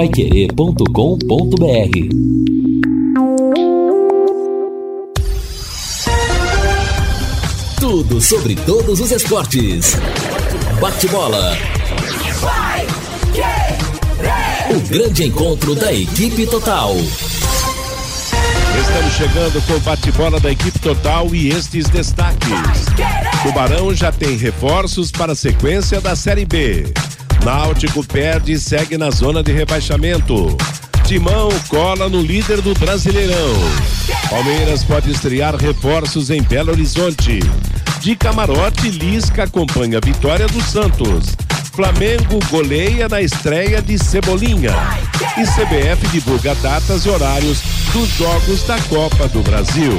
paiquerê.com.br Tudo sobre todos os esportes. Bate-bola. O grande encontro da equipe total. Estamos chegando com o bate-bola da equipe total e estes destaques. Tubarão já tem reforços para a sequência da Série B. Náutico perde e segue na zona de rebaixamento. Timão cola no líder do Brasileirão. Palmeiras pode estrear reforços em Belo Horizonte. De camarote, Lisca acompanha a vitória do Santos. Flamengo goleia na estreia de Cebolinha. E CBF divulga datas e horários dos Jogos da Copa do Brasil.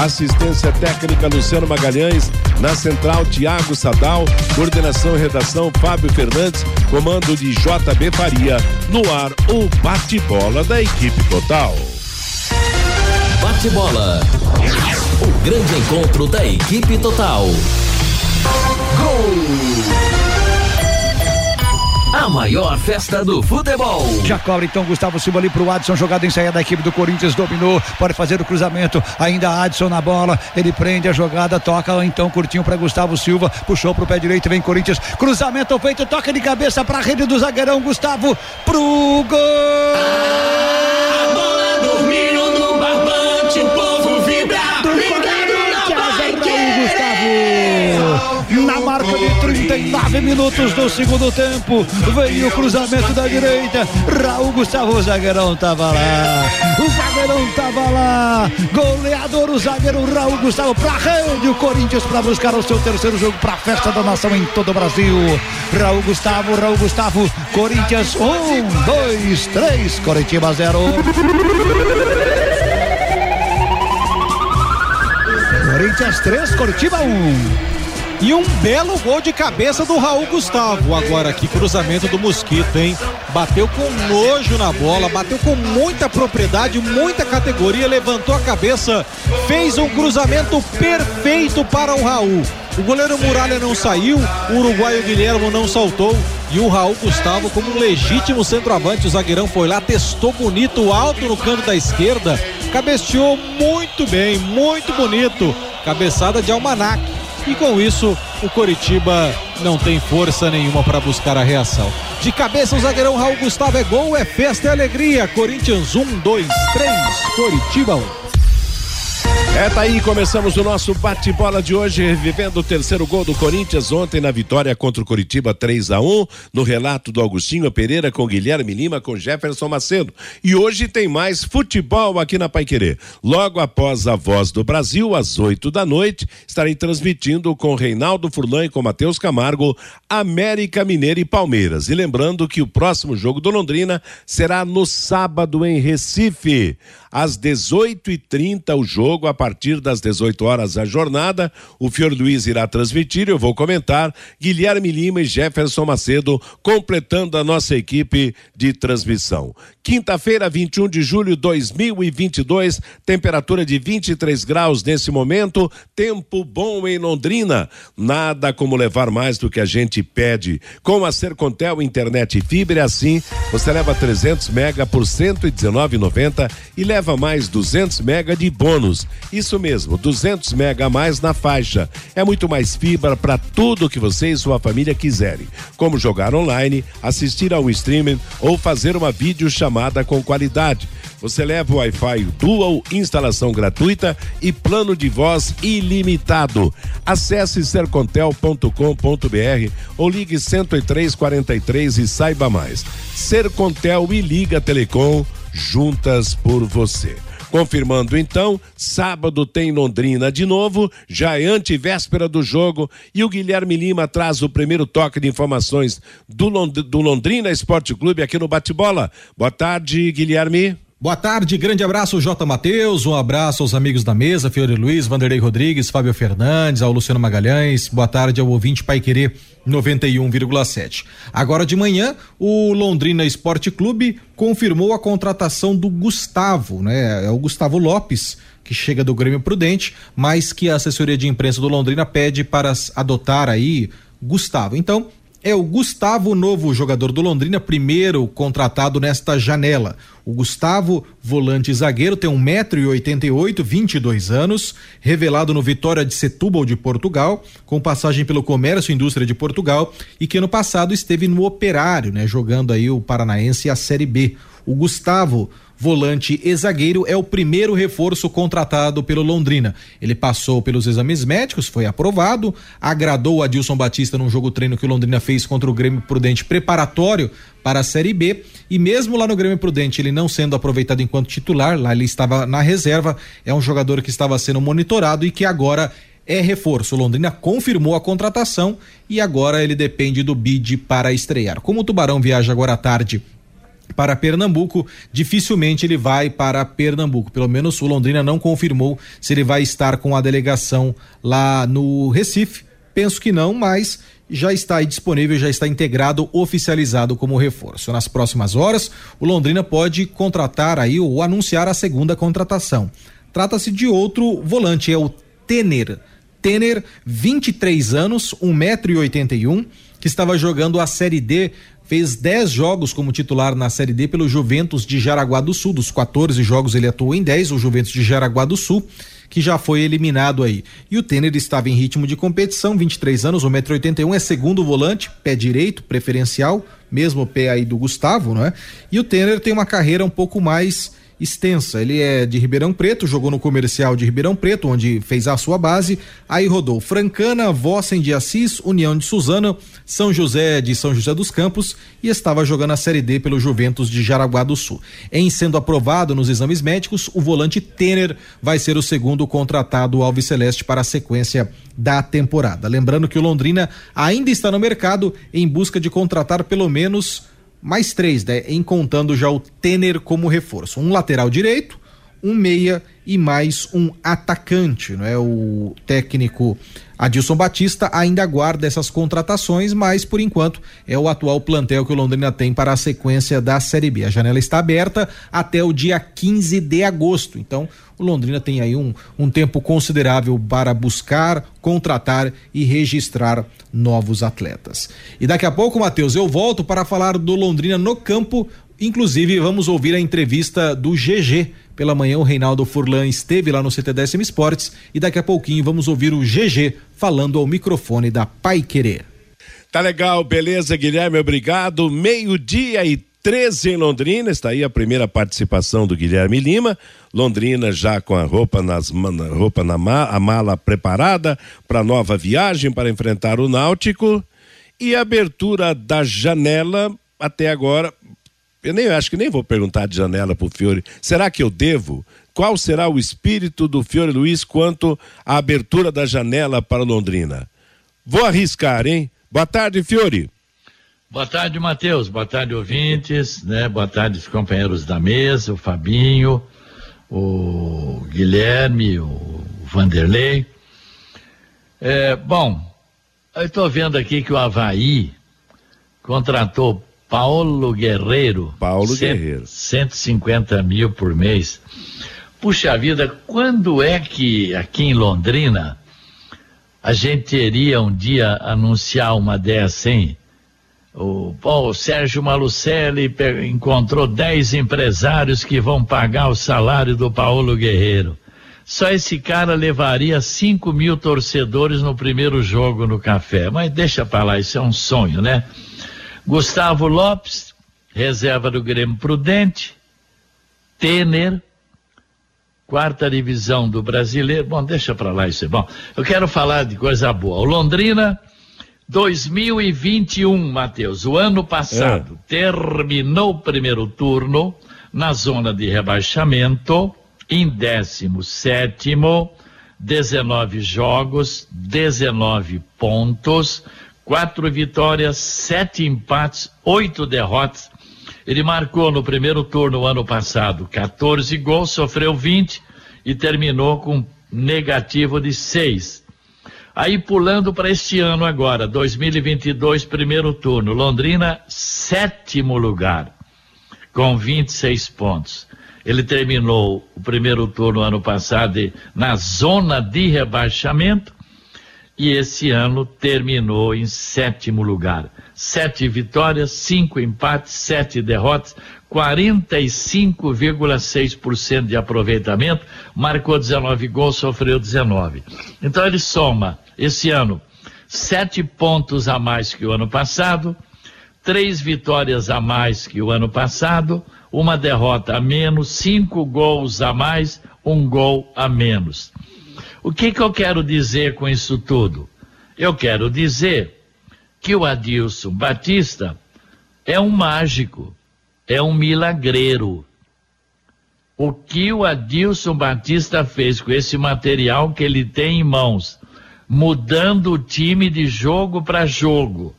Assistência técnica Luciano Magalhães, na central Tiago Sadal, coordenação e redação Fábio Fernandes, comando de JB Faria, no ar o bate-bola da equipe total. Bate-bola. O grande encontro da equipe total. Gol! A maior festa do futebol. Já cobra então Gustavo Silva ali pro Adson, jogada em saída da equipe do Corinthians, dominou, pode fazer o cruzamento, ainda Adson na bola, ele prende a jogada, toca então curtinho para Gustavo Silva, puxou pro pé direito, vem Corinthians, cruzamento feito, toca de cabeça pra rede do zagueirão Gustavo, pro gol! 39 minutos do segundo tempo. Veio o cruzamento da direita. Raul Gustavo, o zagueirão tava lá. O zagueirão tava lá. Goleador, o zagueiro Raul Gustavo pra rede. O Corinthians para buscar o seu terceiro jogo pra festa da nação em todo o Brasil. Raul Gustavo, Raul Gustavo. Corinthians, um, dois, três. Coritiba zero. Corinthians 3, Coritiba 1. Um. E um belo gol de cabeça do Raul Gustavo. Agora que cruzamento do Mosquito, hein? Bateu com nojo na bola, bateu com muita propriedade, muita categoria, levantou a cabeça, fez um cruzamento perfeito para o Raul. O goleiro Muralha não saiu, o uruguaio Guilhermo não saltou e o Raul Gustavo, como um legítimo centroavante, o zagueirão foi lá, testou bonito, alto no canto da esquerda, cabeceou muito bem, muito bonito. Cabeçada de almanac e com isso o Coritiba não tem força nenhuma para buscar a reação. De cabeça o zagueirão Raul Gustavo é gol, é festa e alegria. Corinthians 1, 2, 3, Coritiba 1. É, tá aí, começamos o nosso bate-bola de hoje, revivendo o terceiro gol do Corinthians ontem na vitória contra o Coritiba 3 a 1 no relato do Agostinho Pereira com Guilherme Lima, com Jefferson Macedo. E hoje tem mais futebol aqui na Paiquerê. Logo após a Voz do Brasil, às 8 da noite, estarei transmitindo com Reinaldo Furlan e com Matheus Camargo, América Mineira e Palmeiras. E lembrando que o próximo jogo do Londrina será no sábado em Recife às 18h30 o jogo, a partir das 18 horas a jornada. O Fior Luiz irá transmitir, eu vou comentar. Guilherme Lima e Jefferson Macedo completando a nossa equipe de transmissão. Quinta-feira, 21 de julho de 2022, temperatura de 23 graus nesse momento, tempo bom em Londrina. Nada como levar mais do que a gente pede. Com a Sercontel internet fibra, assim, você leva 300 mega por 119,90 e leva mais 200 mega de bônus. Isso mesmo, 200 mega a mais na faixa. É muito mais fibra para tudo que você e sua família quiserem, como jogar online, assistir a um streaming ou fazer uma videochamada com qualidade. Você leva o Wi-Fi Dual, instalação gratuita e plano de voz ilimitado. Acesse sercontel.com.br ou ligue 10343 e saiba mais. Sercontel e Liga Telecom juntas por você. Confirmando então, sábado tem Londrina de novo, já é antivéspera do jogo e o Guilherme Lima traz o primeiro toque de informações do, do Londrina Esporte Clube aqui no Bate-Bola. Boa tarde, Guilherme. Boa tarde, grande abraço, J. Matheus, um abraço aos amigos da mesa, Fiore Luiz, Vanderlei Rodrigues, Fábio Fernandes, ao Luciano Magalhães, boa tarde ao ouvinte Pai Querer 91,7. Agora de manhã, o Londrina Esporte Clube confirmou a contratação do Gustavo, né? É o Gustavo Lopes, que chega do Grêmio Prudente, mas que a assessoria de imprensa do Londrina pede para adotar aí Gustavo. Então, é o Gustavo, novo jogador do Londrina, primeiro contratado nesta janela. O Gustavo, volante zagueiro, tem 1,88m, 22 anos, revelado no Vitória de Setúbal de Portugal, com passagem pelo Comércio e Indústria de Portugal e que ano passado esteve no Operário, né, jogando aí o Paranaense e a Série B. O Gustavo volante e zagueiro, é o primeiro reforço contratado pelo Londrina. Ele passou pelos exames médicos, foi aprovado, agradou o Adilson Batista num jogo treino que o Londrina fez contra o Grêmio Prudente preparatório para a Série B e mesmo lá no Grêmio Prudente, ele não sendo aproveitado enquanto titular, lá ele estava na reserva, é um jogador que estava sendo monitorado e que agora é reforço. O Londrina confirmou a contratação e agora ele depende do bid para estrear. Como o Tubarão viaja agora à tarde para Pernambuco, dificilmente ele vai para Pernambuco. Pelo menos o Londrina não confirmou se ele vai estar com a delegação lá no Recife. Penso que não, mas já está aí disponível, já está integrado, oficializado como reforço. Nas próximas horas, o Londrina pode contratar aí ou anunciar a segunda contratação. Trata-se de outro volante, é o Tener. Tener, 23 anos, 1,81m, que estava jogando a Série D fez 10 jogos como titular na Série D pelo Juventus de Jaraguá do Sul. Dos 14 jogos ele atuou em 10, o Juventus de Jaraguá do Sul, que já foi eliminado aí. E o Tener estava em ritmo de competição, 23 anos, 1,81m, é segundo volante, pé direito, preferencial, mesmo pé aí do Gustavo, não é? E o Tener tem uma carreira um pouco mais extensa. Ele é de Ribeirão Preto, jogou no comercial de Ribeirão Preto, onde fez a sua base. Aí rodou Francana, Vossen de Assis, União de Suzano, São José de São José dos Campos e estava jogando a Série D pelo Juventus de Jaraguá do Sul. Em sendo aprovado nos exames médicos, o volante Tener vai ser o segundo contratado ao Celeste para a sequência da temporada. Lembrando que o Londrina ainda está no mercado em busca de contratar pelo menos mais três, né? Em contando já o Tener como reforço. Um lateral direito, um meia e mais um atacante, não é? O técnico Adilson Batista ainda aguarda essas contratações, mas por enquanto é o atual plantel que o Londrina tem para a sequência da Série B. A janela está aberta até o dia 15 de agosto. Então, o Londrina tem aí um, um tempo considerável para buscar, contratar e registrar novos atletas. E daqui a pouco, Matheus, eu volto para falar do Londrina no campo. Inclusive, vamos ouvir a entrevista do GG pela manhã, o Reinaldo Furlan esteve lá no CT Décimo Esportes e daqui a pouquinho vamos ouvir o GG falando ao microfone da Pai Querer. Tá legal, beleza, Guilherme, obrigado. Meio-dia e 13 em Londrina, está aí a primeira participação do Guilherme Lima. Londrina já com a roupa, nas, roupa na a mala preparada para nova viagem para enfrentar o Náutico. E abertura da janela até agora eu nem acho que nem vou perguntar de janela para o Fiore. Será que eu devo? Qual será o espírito do Fiore Luiz quanto à abertura da janela para Londrina? Vou arriscar, hein? Boa tarde, Fiore. Boa tarde, Matheus. Boa tarde, ouvintes, né? Boa tarde, os companheiros da mesa, o Fabinho, o Guilherme, o Vanderlei. É, bom, eu estou vendo aqui que o Havaí contratou Paulo Guerreiro. Paulo cento, Guerreiro. 150 mil por mês. Puxa vida, quando é que aqui em Londrina a gente iria um dia anunciar uma dessa, hein? O, o Sérgio Malucelli encontrou 10 empresários que vão pagar o salário do Paulo Guerreiro. Só esse cara levaria 5 mil torcedores no primeiro jogo no café. Mas deixa pra lá, isso é um sonho, né? Gustavo Lopes, reserva do Grêmio Prudente, Tener, quarta divisão do brasileiro. Bom, deixa para lá isso é bom. Eu quero falar de coisa boa. O Londrina 2021, Matheus, o ano passado, é. terminou o primeiro turno na zona de rebaixamento, em 17, 19 jogos, 19 pontos, quatro vitórias, sete empates, oito derrotas. Ele marcou no primeiro turno ano passado 14 gols, sofreu 20 e terminou com negativo de 6. Aí pulando para este ano agora, 2022, primeiro turno, Londrina, sétimo lugar, com 26 pontos. Ele terminou o primeiro turno ano passado na zona de rebaixamento e esse ano terminou em sétimo lugar. Sete vitórias, cinco empates, sete derrotas, 45,6% de aproveitamento, marcou 19 gols, sofreu 19. Então ele soma esse ano sete pontos a mais que o ano passado, três vitórias a mais que o ano passado, uma derrota a menos, cinco gols a mais, um gol a menos. O que, que eu quero dizer com isso tudo? Eu quero dizer que o Adilson Batista é um mágico, é um milagreiro. O que o Adilson Batista fez com esse material que ele tem em mãos, mudando o time de jogo para jogo,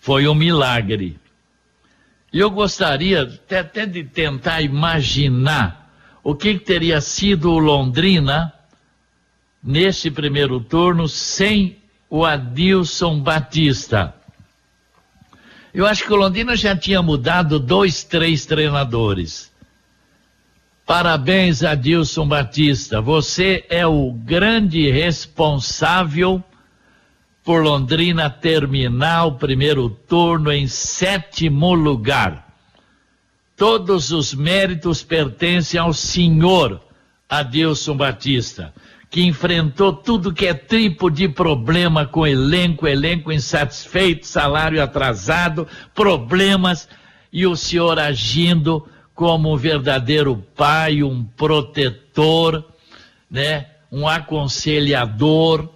foi um milagre. E eu gostaria até, de tentar imaginar o que, que teria sido o Londrina nesse primeiro turno sem o Adilson Batista. Eu acho que o Londrina já tinha mudado dois, três treinadores. Parabéns, Adilson Batista. Você é o grande responsável por Londrina terminar o primeiro turno em sétimo lugar. Todos os méritos pertencem ao senhor Adilson Batista que enfrentou tudo que é tipo de problema com elenco, elenco insatisfeito, salário atrasado, problemas, e o senhor agindo como um verdadeiro pai, um protetor, né? um aconselhador,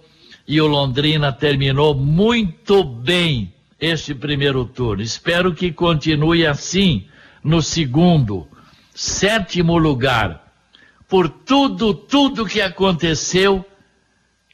e o Londrina terminou muito bem este primeiro turno. Espero que continue assim no segundo, sétimo lugar por tudo, tudo que aconteceu,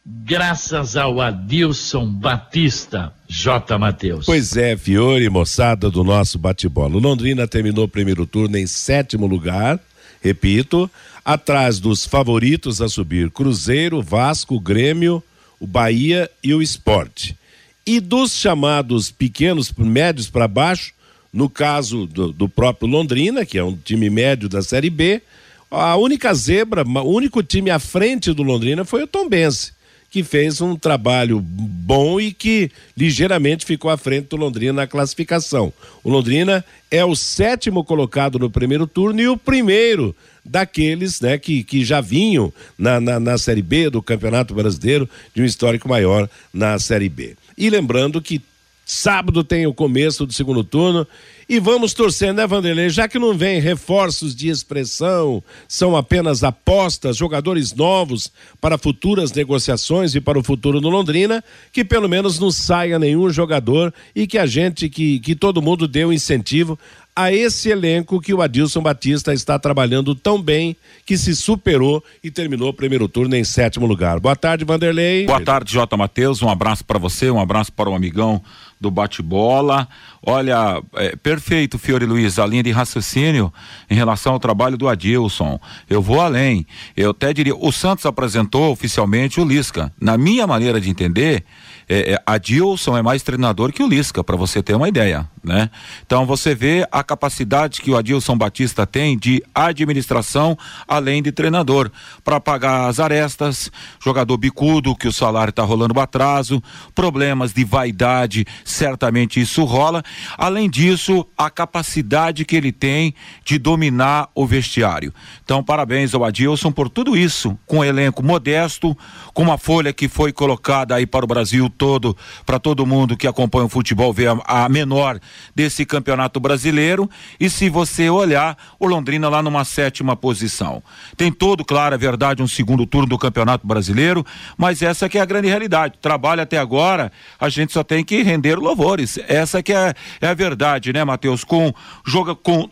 graças ao Adilson Batista J. Matheus. Pois é, Fiore, moçada do nosso bate-bola. Londrina terminou o primeiro turno em sétimo lugar, repito, atrás dos favoritos a subir: Cruzeiro, Vasco, Grêmio, o Bahia e o Esporte. E dos chamados pequenos, médios para baixo, no caso do, do próprio Londrina, que é um time médio da Série B, a única zebra, o único time à frente do Londrina foi o Tombense, que fez um trabalho bom e que ligeiramente ficou à frente do Londrina na classificação. O Londrina é o sétimo colocado no primeiro turno e o primeiro daqueles né, que, que já vinham na, na, na Série B do Campeonato Brasileiro de um histórico maior na Série B. E lembrando que sábado tem o começo do segundo turno e vamos torcer, né, Vanderlei? Já que não vem reforços de expressão, são apenas apostas, jogadores novos para futuras negociações e para o futuro no Londrina, que pelo menos não saia nenhum jogador e que a gente, que, que todo mundo dê um incentivo a esse elenco que o Adilson Batista está trabalhando tão bem que se superou e terminou o primeiro turno em sétimo lugar. Boa tarde, Vanderlei. Boa tarde, Jota Matheus. Um abraço para você, um abraço para o amigão do bate-bola. Olha, é, perfeito, Fiore Luiz, a linha de raciocínio em relação ao trabalho do Adilson. Eu vou além. Eu até diria, o Santos apresentou oficialmente o Lisca. Na minha maneira de entender, é, é, Adilson é mais treinador que o Lisca, para você ter uma ideia, né? Então você vê a capacidade que o Adilson Batista tem de administração além de treinador, para pagar as arestas, jogador bicudo que o salário está rolando para atraso, problemas de vaidade, certamente isso rola. Além disso, a capacidade que ele tem de dominar o vestiário. Então, parabéns ao Adilson por tudo isso, com um elenco modesto, com uma folha que foi colocada aí para o Brasil todo, para todo mundo que acompanha o futebol ver a, a, menor desse campeonato brasileiro. E se você olhar, o Londrina lá numa sétima posição. Tem todo, claro, é verdade, um segundo turno do campeonato brasileiro, mas essa que é a grande realidade. Trabalho até agora, a gente só tem que render louvores. Essa que é, é a verdade, né, Matheus? Com joga com,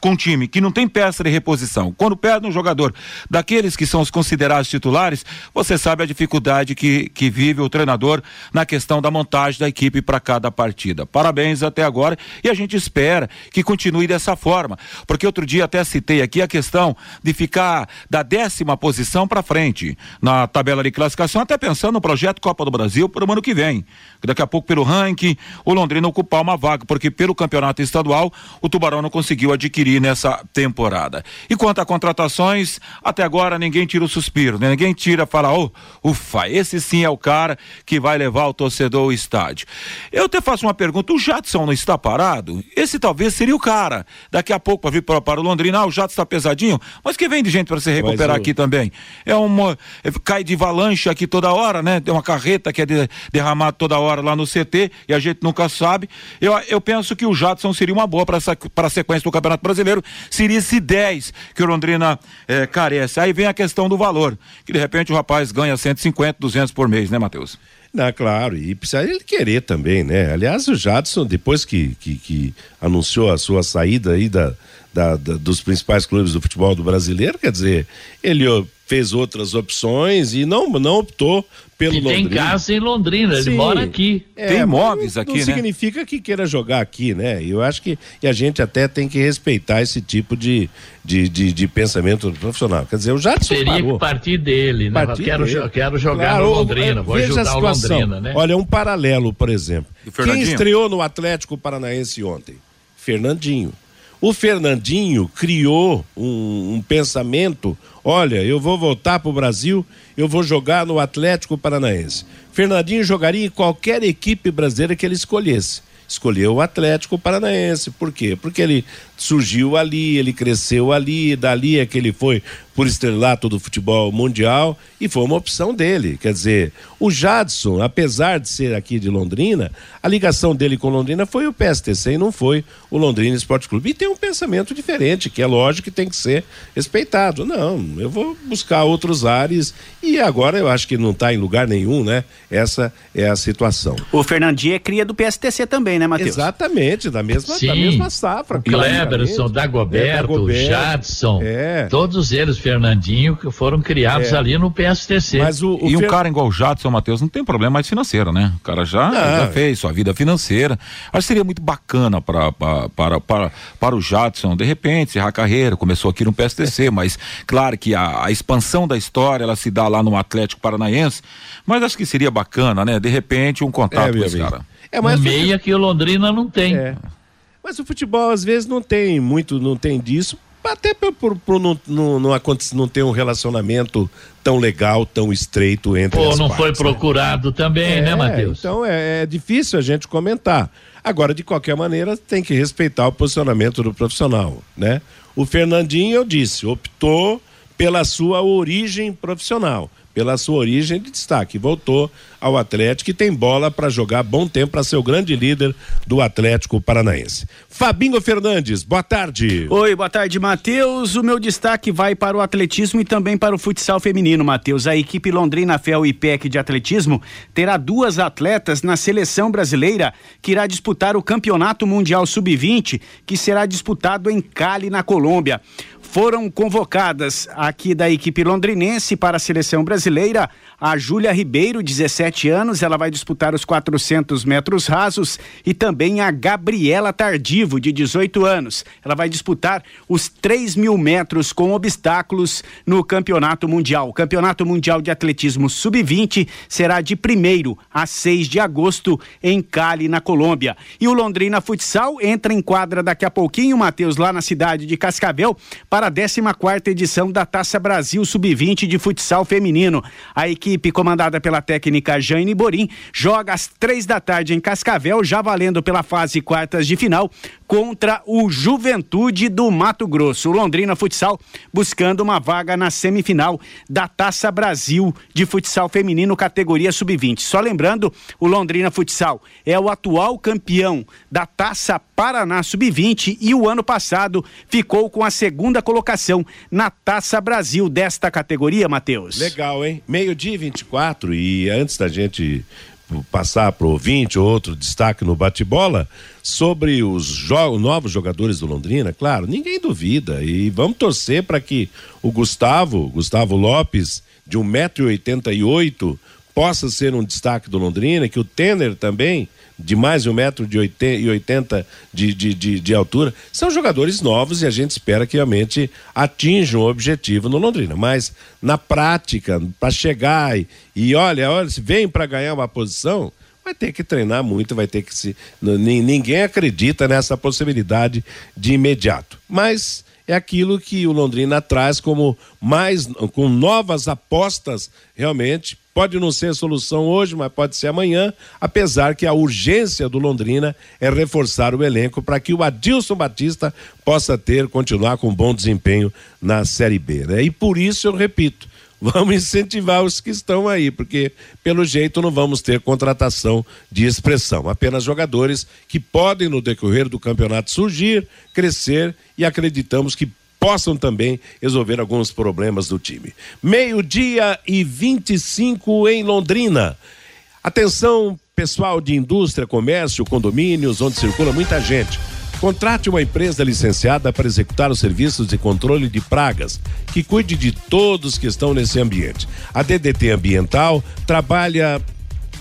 com um time que não tem peça de reposição. Quando perde um jogador daqueles que são os considerados titulares, você sabe a dificuldade que, que vive o treinador na questão da montagem da equipe para cada partida. Parabéns até agora e a gente espera que continue dessa forma, porque outro dia até citei aqui a questão de ficar da décima posição para frente na tabela de classificação, até pensando no projeto Copa do Brasil para o ano que vem. Daqui a pouco, pelo ranking, o Londrina ocupar uma vaga, porque pelo campeonato estadual o Tubarão não conseguiu adquirir nessa temporada. E quanto a contratações, até agora ninguém tira o suspiro, né? ninguém tira, fala, oh, ufa, esse sim é o cara que vai levar o torcedor ao estádio. Eu até faço uma pergunta: o Jadson não está parado? Esse talvez seria o cara. Daqui a pouco para vir para, para o Londrina, ah, o Jadson está pesadinho, mas que vem de gente para se recuperar aqui também. É uma. É, cai de valanche aqui toda hora, né? Tem uma carreta que é de, derramada toda hora lá no CT e a gente nunca sabe. Eu, eu penso que o Jadson seria uma boa para a sequência do Campeonato Brasileiro. Seria esse 10 que o Londrina é, carece. Aí vem a questão do valor, que de repente o rapaz ganha 150, 200 por mês, né, Matheus? Não, claro, e precisa ele querer também, né? Aliás, o Jadson, depois que, que, que anunciou a sua saída aí da, da, da, dos principais clubes do futebol do brasileiro, quer dizer, ele fez outras opções e não, não optou pelo Londrina. tem casa em Londrina, Sim, ele mora aqui. É, tem imóveis aqui, não né? significa que queira jogar aqui, né? Eu acho que e a gente até tem que respeitar esse tipo de, de, de, de pensamento profissional. Quer dizer, o Jadson Teria parou. que partir dele, né? Partir quero, dele. quero jogar claro, no Londrina, vou ajudar a o. Londrina, né? Olha, um paralelo, por exemplo. Quem estreou no Atlético Paranaense ontem? Fernandinho. O Fernandinho criou um, um pensamento: olha, eu vou voltar para o Brasil, eu vou jogar no Atlético Paranaense. Fernandinho jogaria em qualquer equipe brasileira que ele escolhesse. Escolheu o Atlético Paranaense. Por quê? Porque ele surgiu ali, ele cresceu ali, dali é que ele foi por estrelato do futebol mundial e foi uma opção dele. Quer dizer, o Jadson, apesar de ser aqui de Londrina, a ligação dele com Londrina foi o PSTC e não foi o Londrina Esporte Clube. E tem um pensamento diferente, que é lógico que tem que ser respeitado. Não, eu vou buscar outros ares e agora eu acho que não está em lugar nenhum, né? Essa é a situação. O Fernandinho é cria do PSTC também, né, Matheus? Exatamente, da mesma, Sim, da mesma safra. O Praticamente. Dagoberto, É, Dagoberto. Jadson, É. todos eles, Fernandinho, que foram criados É. ali no PSTC. Mas o, o E um Fer- cara igual o Jadson, Matheus, não tem problema mais financeiro, né? O cara já, já fez sua vida financeira. Acho que seria muito bacana pra, pra, para, para, para o Jadson, de repente, encerrar a carreira. Começou aqui no PSTC, mas claro que a, a expansão da história, ela se dá lá no Atlético Paranaense. Mas acho que seria bacana, né? De repente, um É, contato com meu esse amigo. cara. É, mas um o meia que o Londrina não tem. É. Mas o futebol às vezes não tem muito, não tem disso, até por, por, por não, não, não, não ter um relacionamento tão legal, tão estreito entre Ou não partes, foi né? procurado também, né, Matheus? Então é, é difícil a gente comentar. Agora, de qualquer maneira, tem que respeitar o posicionamento do profissional, né? O Fernandinho, eu disse, optou pela sua origem profissional, pela sua origem de destaque. Voltou ao Atlético e tem bola para jogar bom tempo para ser o grande líder do Atlético Paranaense. Fabinho Fernandes, boa tarde. Oi, boa tarde, Matheus. O meu destaque vai para o atletismo e também para o futsal feminino, Matheus. A equipe Londrina Fel IPEC de atletismo terá duas atletas na seleção brasileira que irá disputar o Campeonato Mundial Sub-20, que será disputado em Cali, na Colômbia. Foram convocadas aqui da equipe londrinense para a seleção brasileira a Júlia Ribeiro, 17 anos, ela vai disputar os 400 metros rasos, e também a Gabriela Tardivo, de 18 anos. Ela vai disputar os 3 mil metros com obstáculos no Campeonato Mundial. O Campeonato Mundial de Atletismo Sub-20 será de 1 a 6 de agosto em Cali, na Colômbia. E o Londrina Futsal entra em quadra daqui a pouquinho, Matheus, lá na cidade de Cascavel, para a 14 edição da Taça Brasil Sub-20 de futsal feminino. A equipe comandada pela técnica Jane Borim joga às três da tarde em Cascavel, já valendo pela fase quartas de final contra o Juventude do Mato Grosso. O Londrina Futsal buscando uma vaga na semifinal da Taça Brasil de futsal feminino categoria sub-20. Só lembrando, o Londrina Futsal é o atual campeão da Taça Paraná sub-20 e o ano passado ficou com a segunda colocação na Taça Brasil desta categoria, Matheus. Legal, hein? Meio-dia e 24, e antes da gente passar para o ouvinte outro destaque no bate-bola, sobre os jo novos jogadores do Londrina, claro, ninguém duvida. E vamos torcer para que o Gustavo, Gustavo Lopes, de 1,88m, possa ser um destaque do Londrina, que o Tenner também, de mais de um metro de 80 de, de, de, de, altura, são jogadores novos e a gente espera que realmente atinjam o objetivo no Londrina. Mas na prática, para chegar e, e olha, olha, se vem para ganhar uma posição, vai ter que treinar muito, vai ter que se. Ninguém acredita nessa possibilidade de imediato. Mas é aquilo que o Londrina traz como mais com novas apostas realmente pode não ser solução hoje mas pode ser amanhã apesar que a urgência do Londrina é reforçar o elenco para que o Adilson Batista possa ter continuar com bom desempenho na Série B né? e por isso eu repito vamos incentivar os que estão aí, porque pelo jeito não vamos ter contratação de expressão, apenas jogadores que podem no decorrer do campeonato surgir, crescer e acreditamos que possam também resolver alguns problemas do time. Meio-dia e 25 em Londrina. Atenção, pessoal de indústria, comércio, condomínios, onde circula muita gente. Contrate uma empresa licenciada para executar os serviços de controle de pragas, que cuide de todos que estão nesse ambiente. A DDT Ambiental trabalha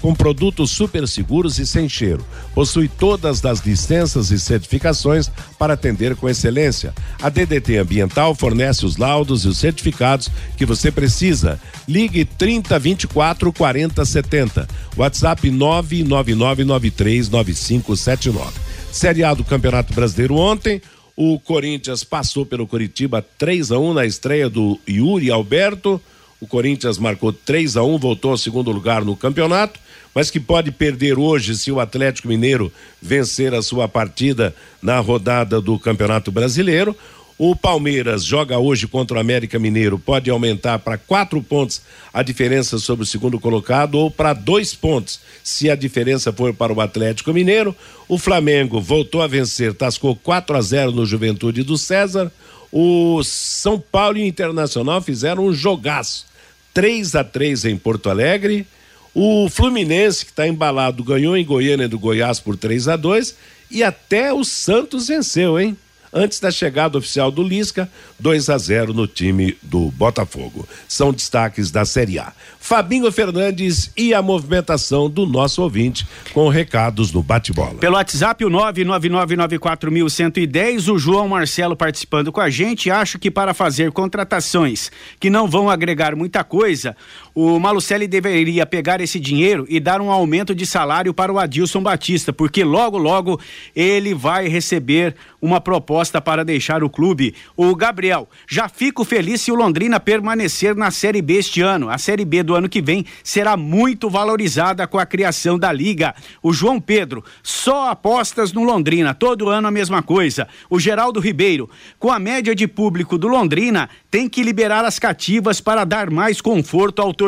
com produtos super seguros e sem cheiro. Possui todas as licenças e certificações para atender com excelência. A DDT Ambiental fornece os laudos e os certificados que você precisa. Ligue 30 24 40 70. WhatsApp 999939579. Série A do Campeonato Brasileiro ontem, o Corinthians passou pelo Curitiba 3 a 1 na estreia do Yuri Alberto. O Corinthians marcou 3 a 1, voltou ao segundo lugar no campeonato, mas que pode perder hoje se o Atlético Mineiro vencer a sua partida na rodada do Campeonato Brasileiro. O Palmeiras joga hoje contra o América Mineiro, pode aumentar para quatro pontos a diferença sobre o segundo colocado ou para dois pontos se a diferença for para o Atlético Mineiro. O Flamengo voltou a vencer, tascou 4 a 0 no Juventude do César. O São Paulo e o Internacional fizeram um jogaço, 3 a 3 em Porto Alegre. O Fluminense, que está embalado, ganhou em Goiânia do Goiás por 3 a 2 e até o Santos venceu, hein? antes da chegada oficial do Lisca, 2 a 0 no time do Botafogo. São destaques da Série A. Fabinho Fernandes e a movimentação do nosso ouvinte com recados no bate-bola. Pelo WhatsApp, o 99994110, o João Marcelo participando com a gente. Acho que para fazer contratações que não vão agregar muita coisa, o Malucelli deveria pegar esse dinheiro e dar um aumento de salário para o Adilson Batista, porque logo, logo ele vai receber uma proposta para deixar o clube. O Gabriel, já fico feliz se o Londrina permanecer na Série B este ano. A Série B do ano que vem será muito valorizada com a criação da liga. O João Pedro, só apostas no Londrina, todo ano a mesma coisa. O Geraldo Ribeiro, com a média de público do Londrina, tem que liberar as cativas para dar mais conforto ao torcedor.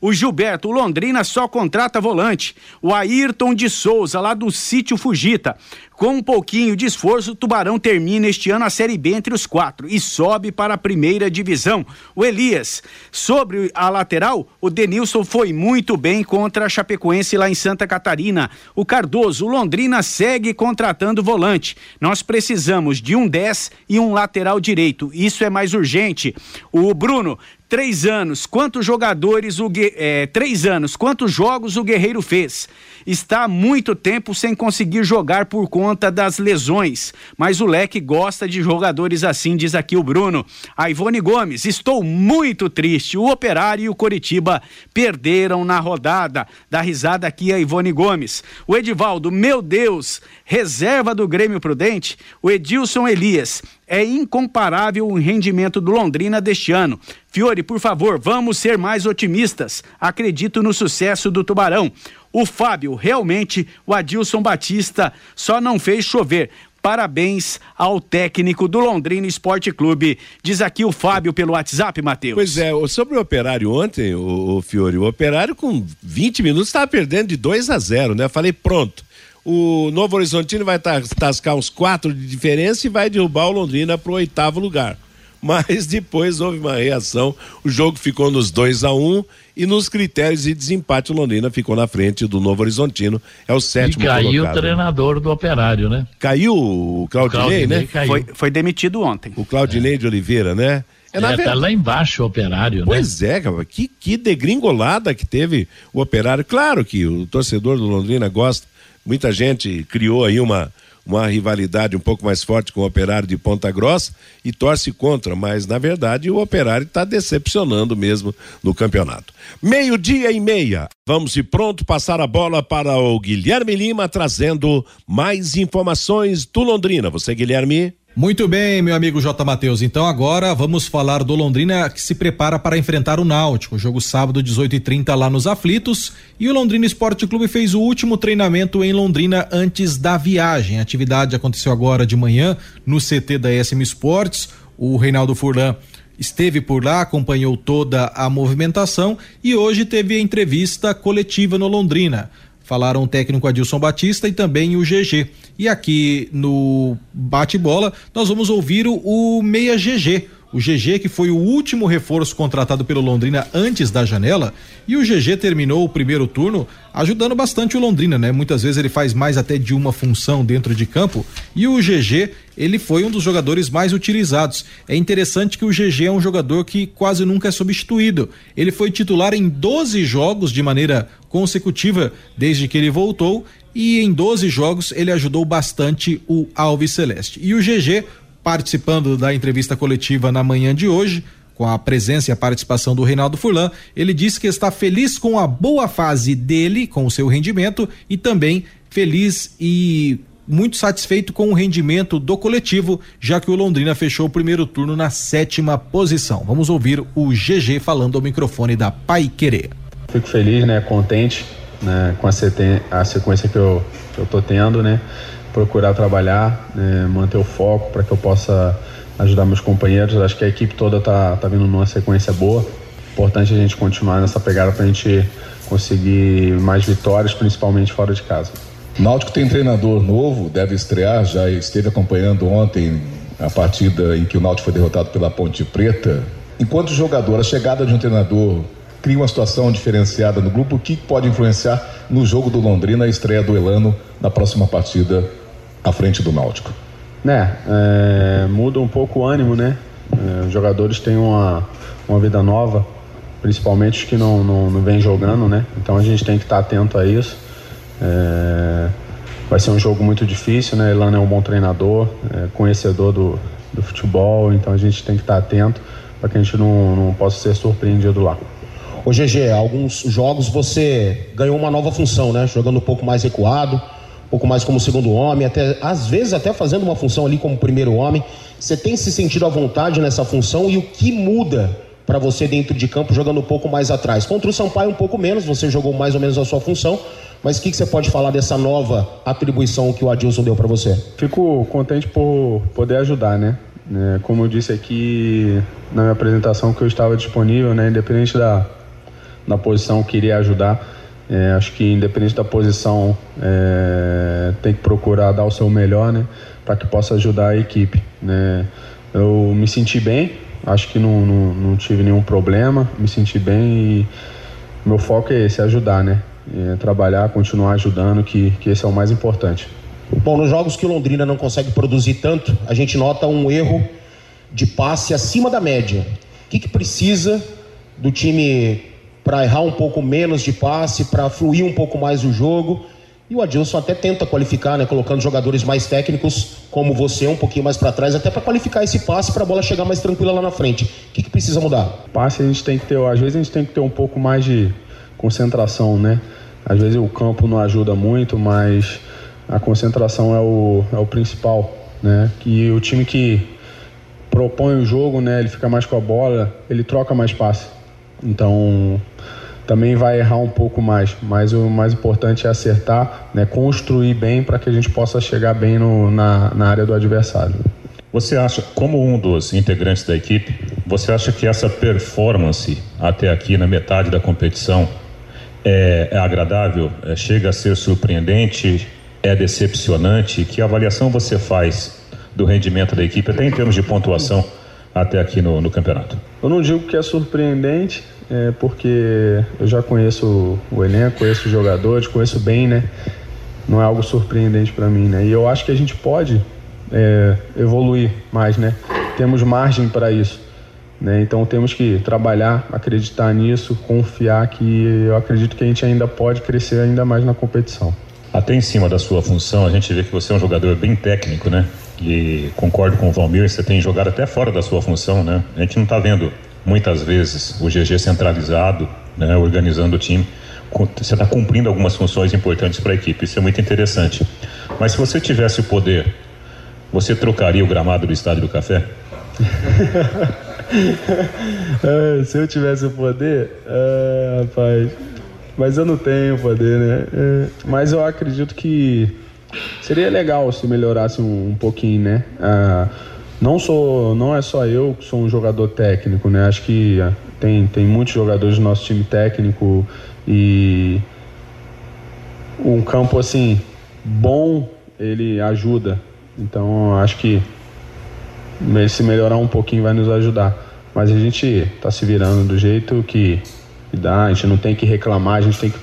O Gilberto, o Londrina só contrata volante. O Ayrton de Souza, lá do sítio Fugita. Com um pouquinho de esforço, o Tubarão termina este ano a Série B entre os quatro e sobe para a primeira divisão. O Elias, sobre a lateral, o Denilson foi muito bem contra a Chapecoense lá em Santa Catarina. O Cardoso, o Londrina segue contratando volante. Nós precisamos de um 10 e um lateral direito. Isso é mais urgente. O Bruno, três anos, quantos jogadores o é, três anos, quantos jogos o Guerreiro fez? Está há muito tempo sem conseguir jogar por conta das lesões, mas o Leque gosta de jogadores assim, diz aqui o Bruno. A Ivone Gomes, estou muito triste. O Operário e o Coritiba perderam na rodada. Dá risada aqui a Ivone Gomes. O Edivaldo, meu Deus, reserva do Grêmio Prudente. O Edilson Elias, é incomparável o rendimento do Londrina deste ano. Fiore, por favor, vamos ser mais otimistas. Acredito no sucesso do Tubarão. O Fábio, realmente, o Adilson Batista só não fez chover. Parabéns ao técnico do Londrina Esporte Clube. Diz aqui o Fábio pelo WhatsApp, Matheus. Pois é, sobre o Operário ontem, o, o Fiore, o Operário com 20 minutos estava perdendo de 2 a 0, né? Falei, pronto. O Novo Horizontino vai tascar uns quatro de diferença e vai derrubar o Londrina para o oitavo lugar mas depois houve uma reação. O jogo ficou nos 2 a 1 um, e nos critérios de desempate o Londrina ficou na frente do Novo Horizontino. É o sétimo e caiu colocado. o treinador do Operário, né? Caiu o Claudinei, o Claudinei né? Caiu. Foi, foi demitido ontem. O Claudinei é. de Oliveira, né? É, na É, ver- tá lá embaixo o operário, né? Pois é, cara, que, que degringolada que teve o operário. Claro que o torcedor do Londrina gosta, muita gente criou aí uma, uma rivalidade um pouco mais forte com o operário de Ponta Grossa e torce contra, mas na verdade o operário está decepcionando mesmo no campeonato. Meio-dia e meia, vamos de pronto passar a bola para o Guilherme Lima trazendo mais informações do Londrina. Você, Guilherme? Muito bem, meu amigo J. Matheus. Então agora vamos falar do Londrina que se prepara para enfrentar o Náutico. Jogo sábado, 18h30 lá nos Aflitos. E o Londrina Esporte Clube fez o último treinamento em Londrina antes da viagem. A atividade aconteceu agora de manhã no CT da SM Esportes. O Reinaldo Furlan esteve por lá, acompanhou toda a movimentação e hoje teve a entrevista coletiva no Londrina. Falaram o técnico Adilson Batista e também o GG. E aqui no bate-bola nós vamos ouvir o, o meia GG. O GG que foi o último reforço contratado pelo Londrina antes da janela e o GG terminou o primeiro turno ajudando bastante o Londrina, né? Muitas vezes ele faz mais até de uma função dentro de campo e o GG ele foi um dos jogadores mais utilizados. É interessante que o GG é um jogador que quase nunca é substituído. Ele foi titular em 12 jogos de maneira consecutiva desde que ele voltou e em 12 jogos ele ajudou bastante o Alves Celeste. E o GG participando da entrevista coletiva na manhã de hoje, com a presença e a participação do Reinaldo Furlan, ele disse que está feliz com a boa fase dele, com o seu rendimento e também feliz e muito satisfeito com o rendimento do coletivo, já que o Londrina fechou o primeiro turno na sétima posição. Vamos ouvir o GG falando ao microfone da Pai Querer. Fico feliz, né, contente, né, com a, a sequência que eu, que eu tô tendo, né, procurar trabalhar, né, manter o foco para que eu possa ajudar meus companheiros. Acho que a equipe toda tá, tá vindo numa sequência boa. Importante a gente continuar nessa pegada para a gente conseguir mais vitórias, principalmente fora de casa. Náutico tem treinador novo, deve estrear, já esteve acompanhando ontem a partida em que o Náutico foi derrotado pela Ponte Preta. Enquanto jogador, a chegada de um treinador cria uma situação diferenciada no grupo, o que pode influenciar no jogo do Londrina, a estreia do Elano na próxima partida à frente do Náutico? Né, é, muda um pouco o ânimo, né? É, os jogadores têm uma, uma vida nova, principalmente os que não, não, não vêm jogando, né? Então a gente tem que estar atento a isso. É, vai ser um jogo muito difícil, né? Elano é um bom treinador, é, conhecedor do, do futebol, então a gente tem que estar atento para que a gente não, não possa ser surpreendido lá. Ô GG, alguns jogos você ganhou uma nova função, né? Jogando um pouco mais recuado, um pouco mais como segundo homem, até às vezes até fazendo uma função ali como primeiro homem. Você tem se sentido à vontade nessa função e o que muda para você dentro de campo jogando um pouco mais atrás? Contra o Sampaio um pouco menos, você jogou mais ou menos a sua função, mas o que, que você pode falar dessa nova atribuição que o Adilson deu para você? Fico contente por poder ajudar, né? É, como eu disse aqui na minha apresentação que eu estava disponível, né? Independente da, da posição, queria ajudar. É, acho que independente da posição, é, tem que procurar dar o seu melhor, né? Para que possa ajudar a equipe, né? Eu me senti bem, acho que não, não, não tive nenhum problema, me senti bem e meu foco é esse, ajudar, né? É, trabalhar, continuar ajudando, que, que esse é o mais importante. Bom, nos jogos que o Londrina não consegue produzir tanto, a gente nota um erro de passe acima da média. O que, que precisa do time para errar um pouco menos de passe, para fluir um pouco mais o jogo? E o Adilson até tenta qualificar, né, colocando jogadores mais técnicos, como você, um pouquinho mais para trás, até para qualificar esse passe para a bola chegar mais tranquila lá na frente. O que, que precisa mudar? Passe a gente tem que ter, às vezes a gente tem que ter um pouco mais de concentração, né? Às vezes o campo não ajuda muito, mas a concentração é o, é o principal, né? Que o time que propõe o jogo, né? Ele fica mais com a bola, ele troca mais passe. Então também vai errar um pouco mais, mas o mais importante é acertar, né? Construir bem para que a gente possa chegar bem no, na, na área do adversário. Você acha, como um dos integrantes da equipe, você acha que essa performance até aqui na metade da competição é, é agradável? É, chega a ser surpreendente? É decepcionante? Que avaliação você faz do rendimento da equipe, até em termos de pontuação, até aqui no, no campeonato? Eu não digo que é surpreendente, é porque eu já conheço o elenco, conheço os jogadores, conheço bem, né? Não é algo surpreendente para mim, né? E eu acho que a gente pode é, evoluir mais, né? Temos margem para isso. Né? Então temos que trabalhar, acreditar nisso, confiar que eu acredito que a gente ainda pode crescer ainda mais na competição. Até em cima da sua função, a gente vê que você é um jogador bem técnico, né? E concordo com o Valmir, você tem jogado até fora da sua função, né? A gente não está vendo muitas vezes o GG centralizado, né? Organizando o time. Você está cumprindo algumas funções importantes para a equipe, isso é muito interessante. Mas se você tivesse o poder, você trocaria o gramado do Estádio do Café? é, se eu tivesse o poder, é, rapaz, mas eu não tenho poder, né? É, mas eu acredito que seria legal se melhorasse um, um pouquinho, né? Ah, não sou, não é só eu que sou um jogador técnico, né? Acho que ah, tem, tem muitos jogadores do nosso time técnico e um campo assim bom ele ajuda. Então acho que se melhorar um pouquinho vai nos ajudar. Mas a gente está se virando do jeito que, que dá, a gente não tem que reclamar, a gente tem que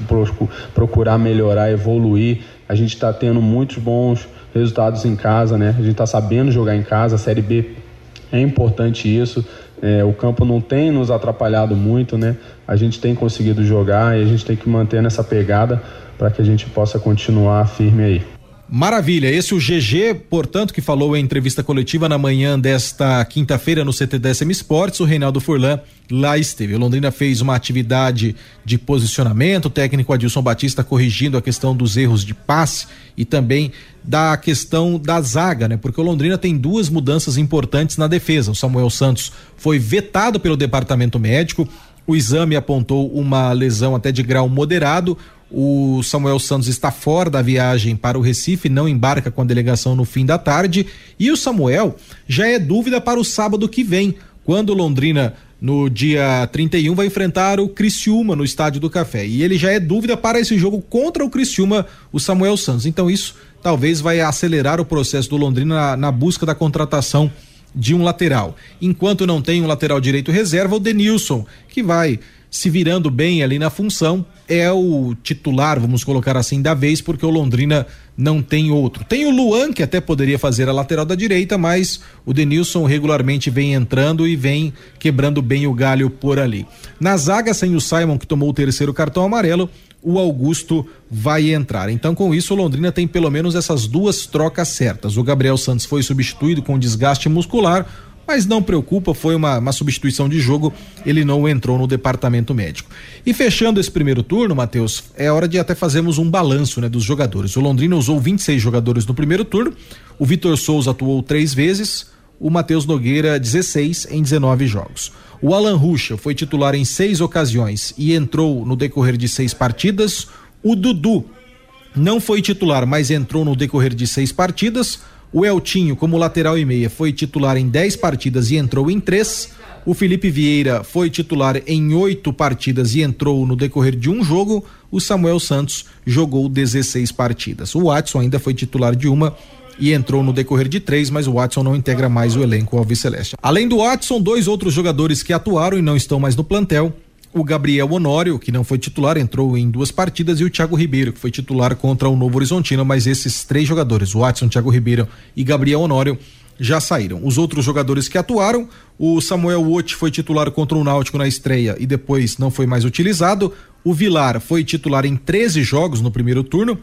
procurar melhorar, evoluir. A gente está tendo muitos bons resultados em casa, né? A gente está sabendo jogar em casa, a Série B é importante isso. É, o campo não tem nos atrapalhado muito, né? A gente tem conseguido jogar e a gente tem que manter nessa pegada para que a gente possa continuar firme aí. Maravilha, esse é o GG, portanto, que falou em entrevista coletiva na manhã desta quinta-feira no CT10 Esportes, o Reinaldo Furlan lá esteve. O Londrina fez uma atividade de posicionamento, o técnico Adilson Batista corrigindo a questão dos erros de passe e também da questão da zaga, né? Porque o Londrina tem duas mudanças importantes na defesa. O Samuel Santos foi vetado pelo departamento médico, o exame apontou uma lesão até de grau moderado. O Samuel Santos está fora da viagem para o Recife, não embarca com a delegação no fim da tarde. E o Samuel já é dúvida para o sábado que vem, quando Londrina, no dia 31, vai enfrentar o Criciúma no Estádio do Café. E ele já é dúvida para esse jogo contra o Criciúma, o Samuel Santos. Então isso talvez vai acelerar o processo do Londrina na, na busca da contratação de um lateral. Enquanto não tem um lateral direito reserva, o Denilson, que vai se virando bem ali na função, é o titular, vamos colocar assim, da vez, porque o Londrina não tem outro. Tem o Luan, que até poderia fazer a lateral da direita, mas o Denilson regularmente vem entrando e vem quebrando bem o galho por ali. Na zaga, sem o Simon, que tomou o terceiro cartão amarelo, o Augusto vai entrar. Então, com isso, o Londrina tem pelo menos essas duas trocas certas. O Gabriel Santos foi substituído com desgaste muscular mas não preocupa, foi uma, uma substituição de jogo, ele não entrou no departamento médico. E fechando esse primeiro turno, Matheus, é hora de até fazermos um balanço né, dos jogadores. O Londrina usou 26 jogadores no primeiro turno, o Vitor Souza atuou três vezes, o Matheus Nogueira 16 em 19 jogos. O Alan Ruxa foi titular em seis ocasiões e entrou no decorrer de seis partidas. O Dudu não foi titular, mas entrou no decorrer de seis partidas. O Eltinho, como lateral e meia, foi titular em 10 partidas e entrou em três. O Felipe Vieira foi titular em oito partidas e entrou no decorrer de um jogo. O Samuel Santos jogou 16 partidas. O Watson ainda foi titular de uma e entrou no decorrer de três, mas o Watson não integra mais o elenco Alves Celeste. Além do Watson, dois outros jogadores que atuaram e não estão mais no plantel o Gabriel Honório, que não foi titular, entrou em duas partidas, e o Thiago Ribeiro, que foi titular contra o Novo Horizontino, mas esses três jogadores, Watson, Thiago Ribeiro e Gabriel Honório, já saíram. Os outros jogadores que atuaram, o Samuel Wout foi titular contra o Náutico na estreia e depois não foi mais utilizado. O Vilar foi titular em 13 jogos no primeiro turno.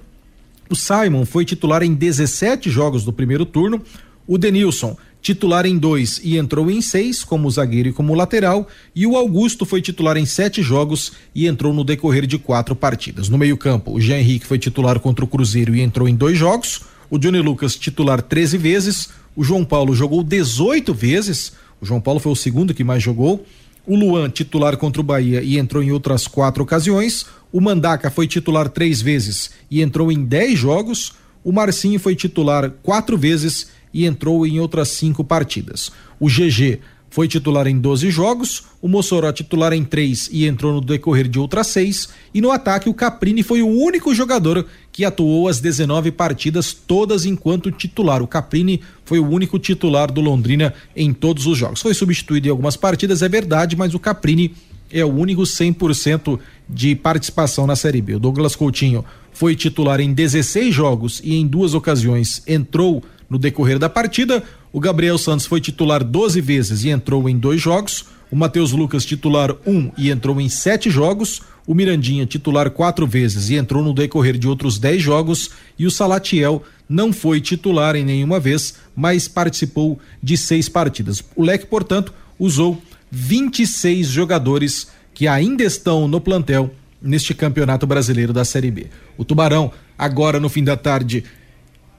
O Simon foi titular em 17 jogos do primeiro turno. O Denilson titular em dois e entrou em seis, como zagueiro e como lateral, e o Augusto foi titular em sete jogos e entrou no decorrer de quatro partidas. No meio-campo, o Jean Henrique foi titular contra o Cruzeiro e entrou em dois jogos, o Johnny Lucas titular 13 vezes, o João Paulo jogou 18 vezes, o João Paulo foi o segundo que mais jogou. O Luan, titular contra o Bahia e entrou em outras quatro ocasiões. O Mandaca foi titular três vezes e entrou em dez jogos. O Marcinho foi titular quatro vezes e entrou em outras cinco partidas. O GG foi titular em 12 jogos, o Mossoró titular em três e entrou no decorrer de outras seis, e no ataque o Caprini foi o único jogador que atuou as 19 partidas todas enquanto titular. O Caprini foi o único titular do Londrina em todos os jogos. Foi substituído em algumas partidas, é verdade, mas o Caprini é o único 100% de participação na Série B. O Douglas Coutinho foi titular em 16 jogos e em duas ocasiões entrou no decorrer da partida. O Gabriel Santos foi titular 12 vezes e entrou em dois jogos. O Matheus Lucas, titular um e entrou em sete jogos. O Mirandinha, titular quatro vezes e entrou no decorrer de outros dez jogos. E o Salatiel não foi titular em nenhuma vez, mas participou de seis partidas. O Leque, portanto, usou 26 jogadores que ainda estão no plantel neste Campeonato Brasileiro da Série B. O Tubarão, agora no fim da tarde,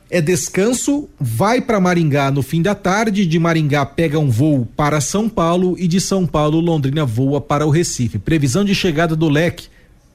é descanso, vai para Maringá no fim da tarde, de Maringá pega um voo para São Paulo e de São Paulo Londrina voa para o Recife. Previsão de chegada do leque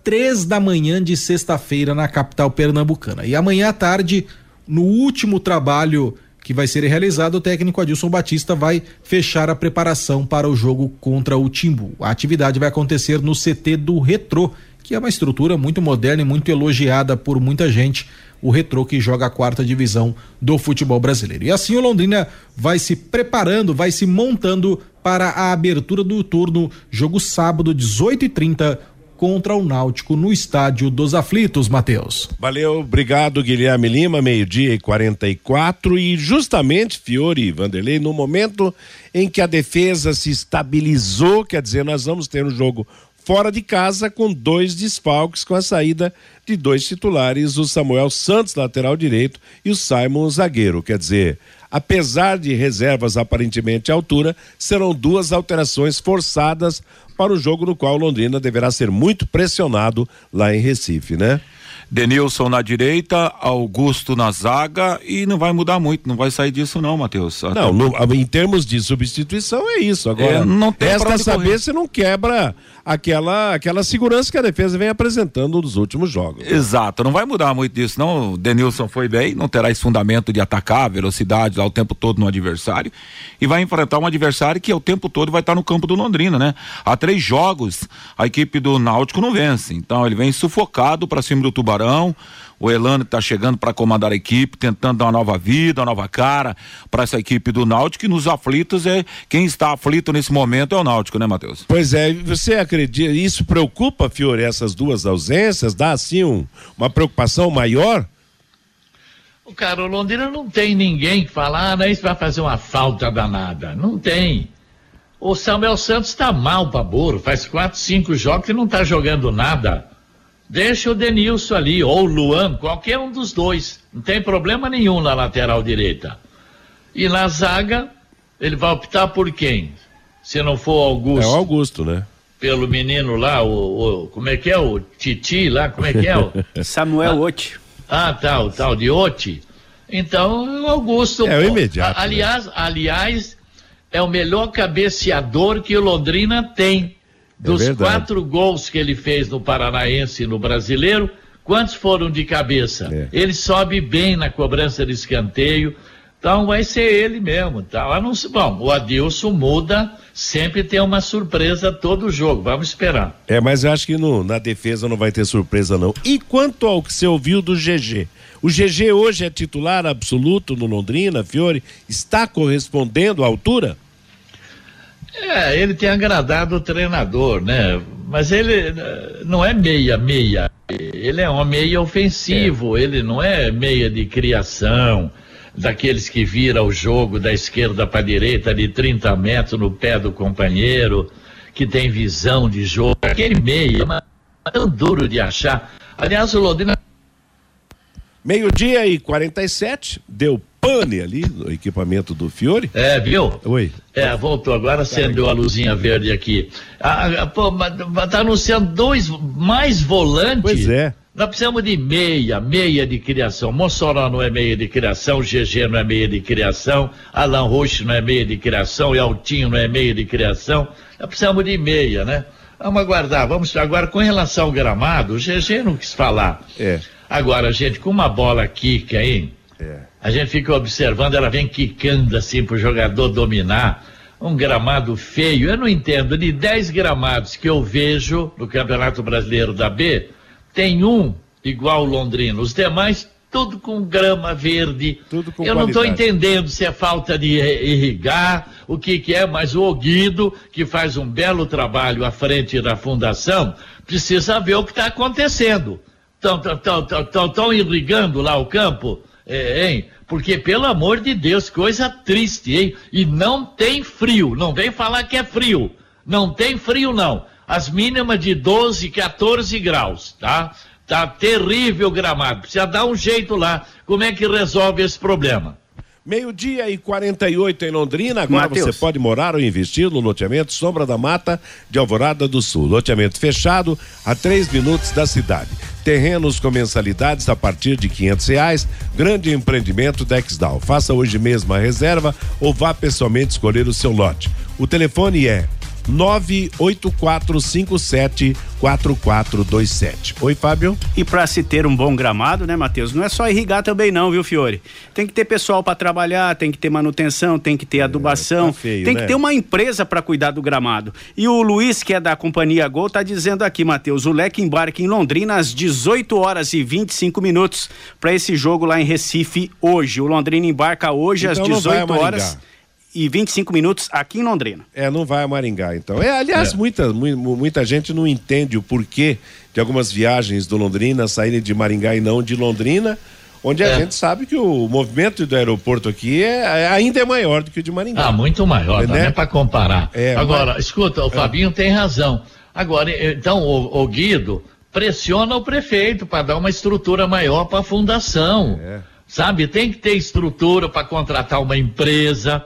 três da manhã de sexta-feira na capital pernambucana. E amanhã à tarde, no último trabalho que vai ser realizado, o técnico Adilson Batista vai fechar a preparação para o jogo contra o Timbu. A atividade vai acontecer no CT do Retrô, que é uma estrutura muito moderna e muito elogiada por muita gente o Retrô que joga a quarta divisão do futebol brasileiro. E assim o Londrina vai se preparando, vai se montando para a abertura do turno, jogo sábado, 18h30, contra o Náutico no estádio dos Aflitos, Matheus. Valeu, obrigado Guilherme Lima, meio-dia e 44 e justamente Fiore e Vanderlei no momento em que a defesa se estabilizou, quer dizer, nós vamos ter um jogo fora de casa com dois desfalques com a saída de dois titulares, o Samuel Santos, lateral direito, e o Simon, zagueiro. Quer dizer, apesar de reservas aparentemente à altura, serão duas alterações forçadas para o jogo no qual Londrina deverá ser muito pressionado lá em Recife, né? Denilson na direita, Augusto na zaga e não vai mudar muito, não vai sair disso não, Matheus. Não, no, em termos de substituição é isso. Agora, é, não tem resta saber correr. se não quebra aquela, aquela segurança que a defesa vem apresentando nos últimos jogos. Exato, não vai mudar muito disso, não. O Denilson foi bem, não terá esse fundamento de atacar, velocidade lá o tempo todo no adversário e vai enfrentar um adversário que o tempo todo vai estar no campo do Londrina, né? Há três jogos a equipe do Náutico não vence, então ele vem sufocado para cima do Tubarão. O Elano está chegando para comandar a equipe, tentando dar uma nova vida, uma nova cara para essa equipe do Náutico. E nos aflitos é quem está aflito nesse momento é o Náutico, né, Matheus? Pois é, você acredita? Isso preocupa, Fiore, essas duas ausências? Dá assim um, uma preocupação maior? O cara, o Londrina não tem ninguém que falar, né, isso vai fazer uma falta danada. Não tem. O Samuel Santos está mal para burro, faz quatro, cinco jogos e não está jogando nada. Deixa o Denilson ali, ou o Luan, qualquer um dos dois. Não tem problema nenhum na lateral direita. E na zaga, ele vai optar por quem? Se não for Augusto. É o Augusto, né? Pelo menino lá, o, o como é que é? O Titi lá, como é que é? O... Samuel ah, Oti. Ah, tá, o tal de Oti. Então, o Augusto. É o imediato. aliás, né? aliás, é o melhor cabeceador que o Londrina tem. É Dos é quatro gols que ele fez no Paranaense e no Brasileiro, quantos foram de cabeça? É. Ele sobe bem na cobrança de escanteio. Então vai ser ele mesmo. Tá? Não, bom, o Adilson muda, sempre tem uma surpresa todo jogo. Vamos esperar. É, mas eu acho que no, na defesa não vai ter surpresa, não. E quanto ao que você ouviu do GG? O GG hoje é titular absoluto no Londrina, Fiore? Está correspondendo à altura? É, ele tem agradado o treinador, né? Mas ele eh, não é meia, meia. Ele é um meia ofensivo, é. ele não é meia de criação, daqueles que vira o jogo da esquerda para a direita de 30 metros no pé do companheiro, que tem visão de jogo. Aquele meia, mas é tão duro de achar. Aliás, o Londrina. Meio-dia e 47, deu pane ali no equipamento do Fiore. É, viu? Oi. É, voltou agora, acendeu a luzinha verde aqui. Ah, ah pô, tá anunciando dois mais volantes. Pois é. Nós precisamos de meia, meia de criação. Mossoró não é meia de criação, GG não é meia de criação, Alan Roche não é meia de criação, e Altinho não é meia de criação. Nós precisamos de meia, né? Vamos aguardar. Vamos agora com relação ao gramado, o GG não quis falar. É. Agora, gente, com uma bola quica aí, é. A gente fica observando, ela vem quicando assim pro jogador dominar. Um gramado feio. Eu não entendo, de 10 gramados que eu vejo no Campeonato Brasileiro da B, tem um igual o Londrina. Os demais, tudo com grama verde. Tudo com Eu não estou entendendo se é falta de irrigar, o que, que é, mas o Oguido, que faz um belo trabalho à frente da fundação, precisa ver o que está acontecendo. Estão irrigando lá o campo? É, hein? Porque, pelo amor de Deus, coisa triste, hein? E não tem frio. Não vem falar que é frio. Não tem frio, não. As mínimas de 12, 14 graus, tá? Tá terrível o gramado. Precisa dar um jeito lá. Como é que resolve esse problema? Meio-dia e 48 em Londrina. Agora Mateus. você pode morar ou investir no loteamento Sombra da Mata de Alvorada do Sul. Loteamento fechado a três minutos da cidade. Terrenos com mensalidades a partir de quinhentos reais. Grande empreendimento Dexdal. Faça hoje mesmo a reserva ou vá pessoalmente escolher o seu lote. O telefone é 984574427. Oi, Fábio. E para se ter um bom gramado, né, Matheus? Não é só irrigar também não, viu, Fiore? Tem que ter pessoal para trabalhar, tem que ter manutenção, tem que ter adubação, é, tá feio, tem né? que ter uma empresa para cuidar do gramado. E o Luiz, que é da companhia Gol, tá dizendo aqui, Matheus, o Leque embarca em Londrina às 18 horas e 25 minutos para esse jogo lá em Recife hoje. O Londrina embarca hoje então às 18 horas e 25 minutos aqui em Londrina. É, não vai a Maringá, então. É, aliás, é. Muita, muita gente não entende o porquê de algumas viagens do Londrina saírem de Maringá e não de Londrina, onde é. a gente sabe que o movimento do aeroporto aqui é, é ainda é maior do que o de Maringá. Ah, muito maior, né? não é para comparar. É, Agora, mas... escuta, o é. Fabinho tem razão. Agora, então, o, o Guido pressiona o prefeito para dar uma estrutura maior para a fundação. É. Sabe, tem que ter estrutura para contratar uma empresa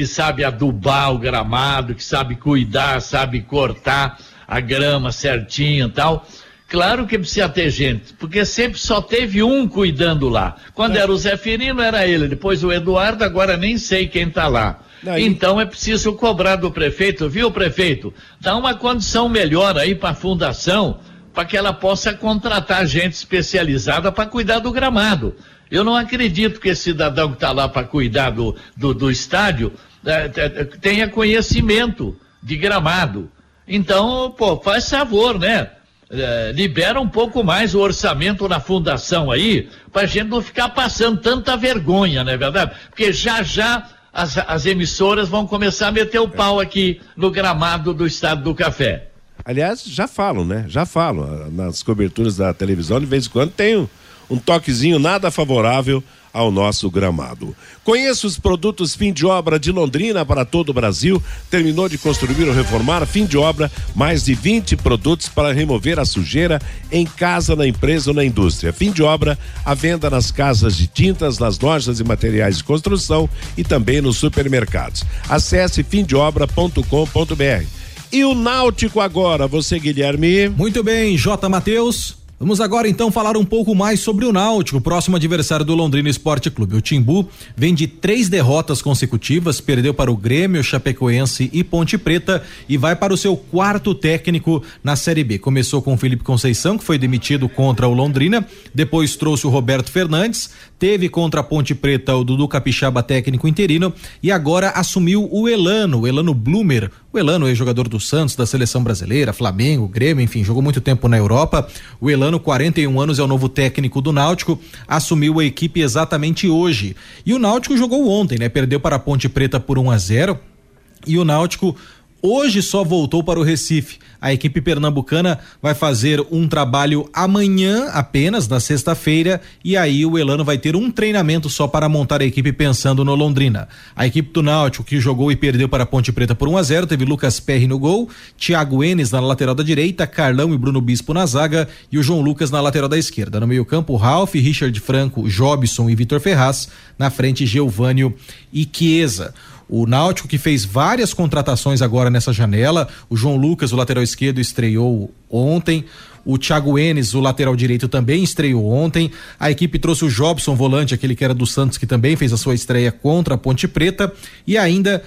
que sabe adubar o gramado, que sabe cuidar, sabe cortar a grama certinho e tal. Claro que precisa ter gente, porque sempre só teve um cuidando lá. Quando é. era o Zé Firino, era ele, depois o Eduardo, agora nem sei quem está lá. Não, então é preciso cobrar do prefeito, viu, prefeito? Dá uma condição melhor aí para a fundação, para que ela possa contratar gente especializada para cuidar do gramado. Eu não acredito que esse cidadão que está lá para cuidar do, do, do estádio é, é, tenha conhecimento de gramado. Então, pô, faz favor, né? É, libera um pouco mais o orçamento na fundação aí, para a gente não ficar passando tanta vergonha, não é verdade? Porque já já as, as emissoras vão começar a meter o pau aqui no gramado do Estado do Café. Aliás, já falam, né? Já falam. Nas coberturas da televisão, de vez em quando tem um, um toquezinho nada favorável ao nosso gramado. Conheça os produtos fim de obra de Londrina para todo o Brasil. Terminou de construir ou reformar, fim de obra, mais de 20 produtos para remover a sujeira em casa, na empresa ou na indústria. Fim de obra, a venda nas casas de tintas, nas lojas e materiais de construção e também nos supermercados. Acesse fimdeobra.com.br. E o Náutico agora, você Guilherme? Muito bem, J. Matheus. Vamos agora então falar um pouco mais sobre o Náutico, próximo adversário do Londrina Esporte Clube. O Timbu vem de três derrotas consecutivas, perdeu para o Grêmio, Chapecoense e Ponte Preta e vai para o seu quarto técnico na Série B. Começou com o Felipe Conceição, que foi demitido contra o Londrina, depois trouxe o Roberto Fernandes, teve contra a Ponte Preta o Dudu Capixaba técnico interino e agora assumiu o Elano, o Elano Blumer. O Elano é jogador do Santos, da seleção brasileira, Flamengo, Grêmio, enfim, jogou muito tempo na Europa. O Elano, 41 anos, é o novo técnico do Náutico, assumiu a equipe exatamente hoje. E o Náutico jogou ontem, né? Perdeu para a Ponte Preta por 1 a 0 e o Náutico hoje só voltou para o Recife. A equipe pernambucana vai fazer um trabalho amanhã apenas, na sexta-feira, e aí o Elano vai ter um treinamento só para montar a equipe pensando no Londrina. A equipe do Náutico, que jogou e perdeu para a Ponte Preta por 1 a 0 teve Lucas Perry no gol, Thiago Enes na lateral da direita, Carlão e Bruno Bispo na zaga e o João Lucas na lateral da esquerda. No meio-campo, Ralph, Richard Franco, Jobson e Vitor Ferraz. Na frente, Geovânio e Chiesa. O Náutico que fez várias contratações agora nessa janela. O João Lucas, o lateral esquerdo, estreou ontem. O Thiago Enes, o lateral direito, também estreou ontem. A equipe trouxe o Jobson, volante, aquele que era do Santos, que também fez a sua estreia contra a Ponte Preta. E ainda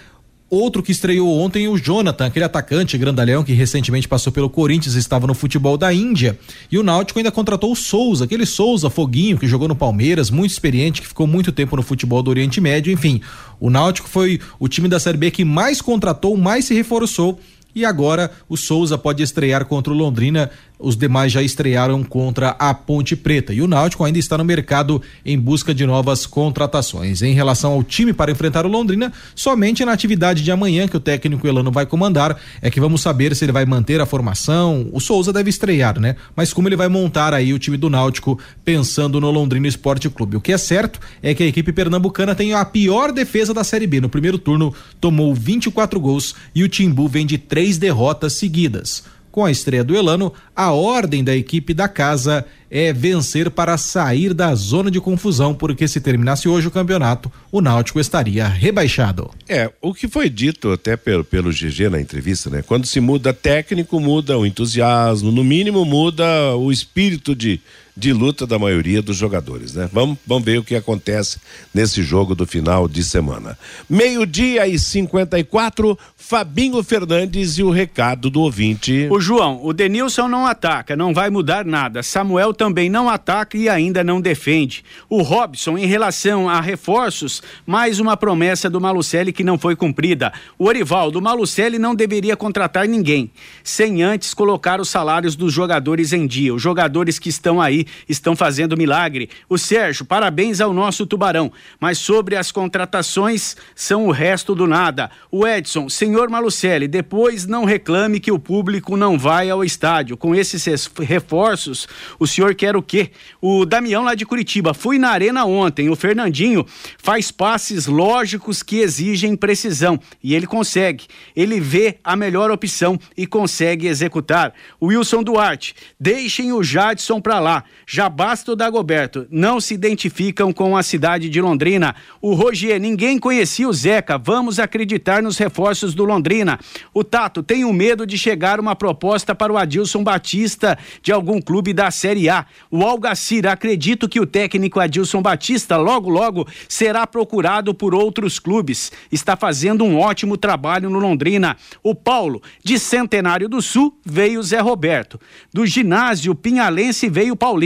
Outro que estreou ontem, o Jonathan, aquele atacante grandalhão que recentemente passou pelo Corinthians, estava no futebol da Índia. E o Náutico ainda contratou o Souza, aquele Souza Foguinho que jogou no Palmeiras, muito experiente, que ficou muito tempo no futebol do Oriente Médio. Enfim, o Náutico foi o time da Série B que mais contratou, mais se reforçou. E agora o Souza pode estrear contra o Londrina os demais já estrearam contra a Ponte Preta. E o Náutico ainda está no mercado em busca de novas contratações. Em relação ao time para enfrentar o Londrina, somente na atividade de amanhã que o técnico Elano vai comandar é que vamos saber se ele vai manter a formação. O Souza deve estrear, né? Mas como ele vai montar aí o time do Náutico pensando no Londrina Esporte Clube. O que é certo é que a equipe pernambucana tem a pior defesa da Série B. No primeiro turno tomou 24 gols e o Timbu vem de três derrotas seguidas. Com a estreia do Elano, a ordem da equipe da casa é vencer para sair da zona de confusão, porque se terminasse hoje o campeonato, o Náutico estaria rebaixado. É, o que foi dito até pelo, pelo GG na entrevista, né? Quando se muda técnico, muda o entusiasmo, no mínimo muda o espírito de, de luta da maioria dos jogadores, né? Vamos, vamos ver o que acontece nesse jogo do final de semana. Meio-dia e 54, Fabinho Fernandes e o recado do ouvinte. O João, o Denilson não ataca, não vai mudar nada. Samuel também não ataca e ainda não defende. O Robson, em relação a reforços, mais uma promessa do Malucelli que não foi cumprida. O Orivaldo, o Malucelli não deveria contratar ninguém, sem antes colocar os salários dos jogadores em dia. Os jogadores que estão aí estão fazendo milagre. O Sérgio, parabéns ao nosso Tubarão, mas sobre as contratações são o resto do nada. O Edson, senhor Malucelli, depois não reclame que o público não vai ao estádio. Com esses reforços, o senhor quer o quê? O Damião lá de Curitiba, fui na arena ontem. O Fernandinho faz passes lógicos que exigem precisão e ele consegue. Ele vê a melhor opção e consegue executar. O Wilson Duarte, deixem o Jadson pra lá. Já basta o Dagoberto. Não se identificam com a cidade de Londrina. O Rogier, ninguém conhecia o Zeca. Vamos acreditar nos reforços do Londrina. O Tato, tenho medo de chegar uma proposta para o Adilson Batista de algum clube da Série A. O Algacir, acredito que o técnico Adilson Batista logo logo será procurado por outros clubes. Está fazendo um ótimo trabalho no Londrina. O Paulo, de Centenário do Sul, veio Zé Roberto. Do ginásio Pinhalense veio Paulinho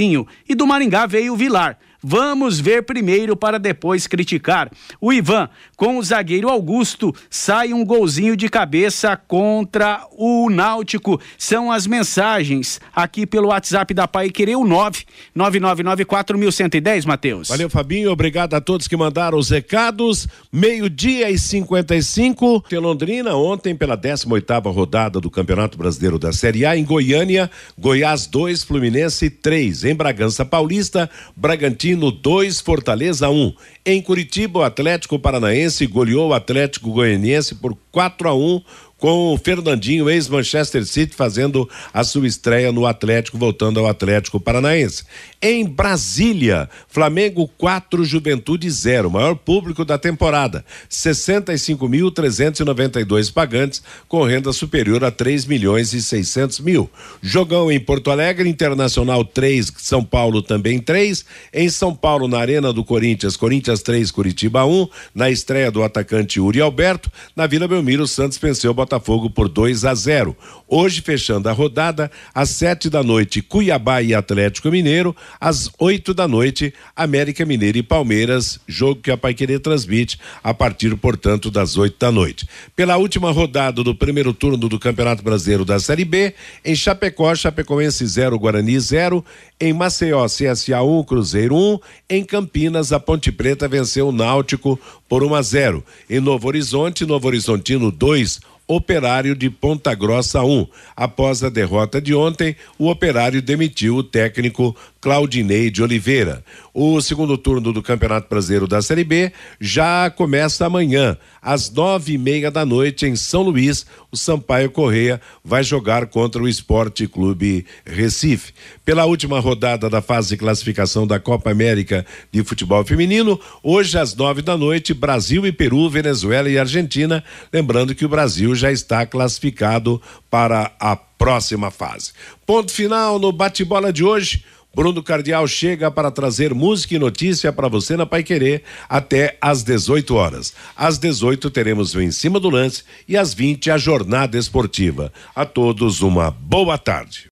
e do Maringá veio Vilar. Vamos ver primeiro para depois criticar. O Ivan, com o zagueiro Augusto, sai um golzinho de cabeça contra o Náutico. São as mensagens aqui pelo WhatsApp da Pai Querer, o 99994110, Matheus. Valeu, Fabinho. Obrigado a todos que mandaram os recados. Meio-dia e 55. Em Londrina, ontem, pela 18 rodada do Campeonato Brasileiro da Série A, em Goiânia, Goiás 2, Fluminense 3. Em Bragança Paulista, Bragantino Bragantino 2, Fortaleza 1. Um. Em Curitiba, o Atlético Paranaense goleou o Atlético Goianiense por 4 a 1 com o Fernandinho, ex-Manchester City, fazendo a sua estreia no Atlético, voltando ao Atlético Paranaense. Em Brasília, Flamengo 4, Juventude 0, maior público da temporada. 65.392 pagantes, com renda superior a 3 milhões e 600 mil. Jogão em Porto Alegre, Internacional 3, São Paulo também 3. Em São Paulo, na Arena do Corinthians, Corinthians 3, Curitiba 1. Na estreia do atacante Uri Alberto, na Vila Belmiro, Santos venceu o Botafogo por 2 a 0. Hoje, fechando a rodada, às 7 da noite, Cuiabá e Atlético Mineiro às 8 da noite, América Mineiro e Palmeiras, jogo que a Paiquerê transmite a partir, portanto, das 8 da noite. Pela última rodada do primeiro turno do Campeonato Brasileiro da Série B, em Chapecó, Chapecoense 0, Guarani 0, em Maceió, CSA 1, Cruzeiro 1, em Campinas, a Ponte Preta venceu o Náutico por 1 a 0. Em Novo Horizonte, Novo Horizontino 2, Operário de Ponta Grossa 1. Após a derrota de ontem, o Operário demitiu o técnico Claudinei de Oliveira. O segundo turno do Campeonato Brasileiro da Série B já começa amanhã, às nove e meia da noite, em São Luís. O Sampaio Correia vai jogar contra o Esporte Clube Recife. Pela última rodada da fase de classificação da Copa América de Futebol Feminino, hoje às nove da noite, Brasil e Peru, Venezuela e Argentina. Lembrando que o Brasil já está classificado para a próxima fase. Ponto final no bate-bola de hoje. Bruno Cardial chega para trazer música e notícia para você na Pai Querer até às 18 horas. Às 18 teremos o Em Cima do Lance e às 20 a Jornada Esportiva. A todos uma boa tarde.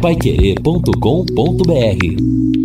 Paiquerê.com.br